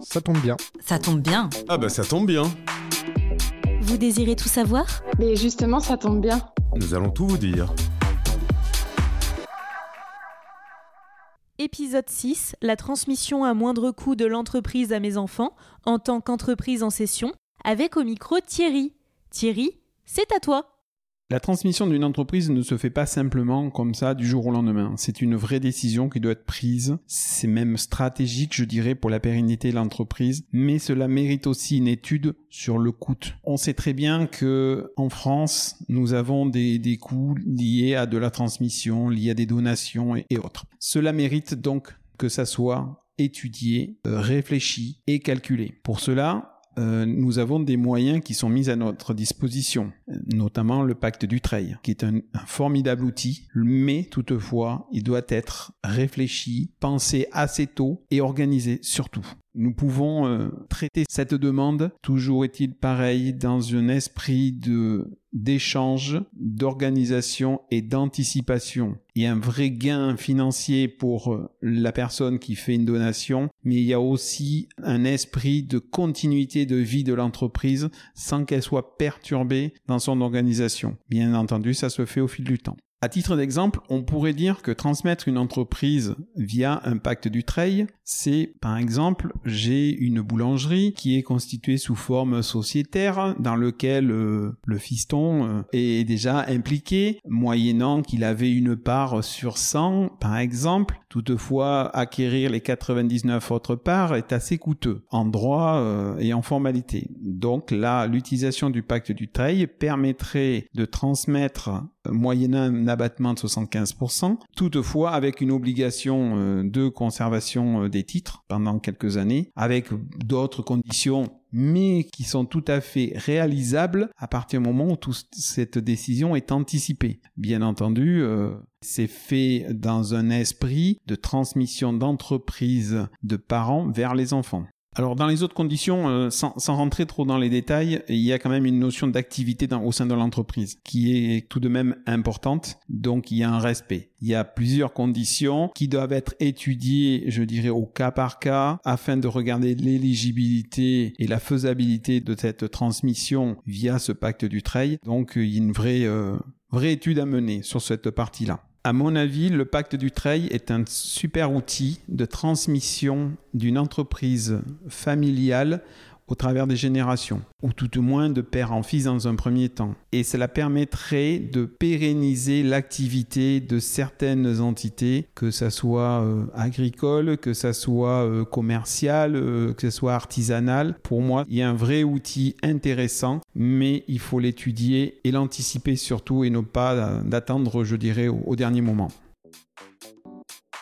Ça tombe bien. Ça tombe bien. Ah bah ça tombe bien. Vous désirez tout savoir? Mais justement, ça tombe bien. Nous allons tout vous dire. Épisode 6, la transmission à moindre coût de l'entreprise à mes enfants en tant qu'entreprise en session, avec au micro Thierry. Thierry, c'est à toi. La transmission d'une entreprise ne se fait pas simplement comme ça du jour au lendemain. C'est une vraie décision qui doit être prise. C'est même stratégique, je dirais, pour la pérennité de l'entreprise. Mais cela mérite aussi une étude sur le coût. On sait très bien que en France, nous avons des, coûts liés à de la transmission, liés à des donations et, et autres. Cela mérite donc que ça soit étudié, euh, réfléchi et calculé. Pour cela, euh, nous avons des moyens qui sont mis à notre disposition, notamment le pacte du trail, qui est un, formidable outil, mais toutefois, il doit être réfléchi, pensé assez tôt et organisé surtout. Nous pouvons euh, traiter cette demande, toujours est-il pareil, dans un esprit de d'échange, d'organisation et d'anticipation. Il y a un vrai gain financier pour euh, la personne qui fait une donation, mais il y a aussi un esprit de continuité de vie de l'entreprise sans qu'elle soit perturbée dans son organisation. Bien entendu, ça se fait au fil du temps. À titre d'exemple, on pourrait dire que transmettre une entreprise via un pacte du trail, c'est par exemple, j'ai une boulangerie qui est constituée sous forme sociétaire dans lequel euh, le fiston euh, est déjà impliqué, moyennant qu'il avait une part sur 100 par exemple. Toutefois, acquérir les 99 autres parts est assez coûteux en droit euh, et en formalité. Donc là, l'utilisation du pacte du trail permettrait de transmettre moyennant un abattement de 75%, toutefois avec une obligation de conservation des titres pendant quelques années, avec d'autres conditions mais qui sont tout à fait réalisables à partir du moment où toute cette décision est anticipée. Bien entendu, euh, c'est fait dans un esprit de transmission d'entreprise de parents vers les enfants. Alors dans les autres conditions, euh, sans, rentrer trop dans les détails, il y a quand même une notion d'activité au sein de l'entreprise qui est tout de même importante. Donc il y a un respect. Il y a plusieurs conditions qui doivent être étudiées, je dirais, au cas par cas, afin de regarder l'éligibilité et la faisabilité de cette transmission via ce pacte du trail. Donc il y a une vraie, euh, vraie étude à mener sur cette partie-là. À mon avis, le pacte du trail est un super outil de transmission d'une entreprise familiale au travers des générations, ou tout au moins de père en fils dans un premier temps. Et cela permettrait de pérenniser l'activité de certaines entités, que ça soit euh, agricole, que ça soit euh, commercial, euh, que ce soit artisanal. Pour moi, il y a un vrai outil intéressant, mais il faut l'étudier et l'anticiper surtout et ne pas d'attendre, je dirais, au, au dernier moment.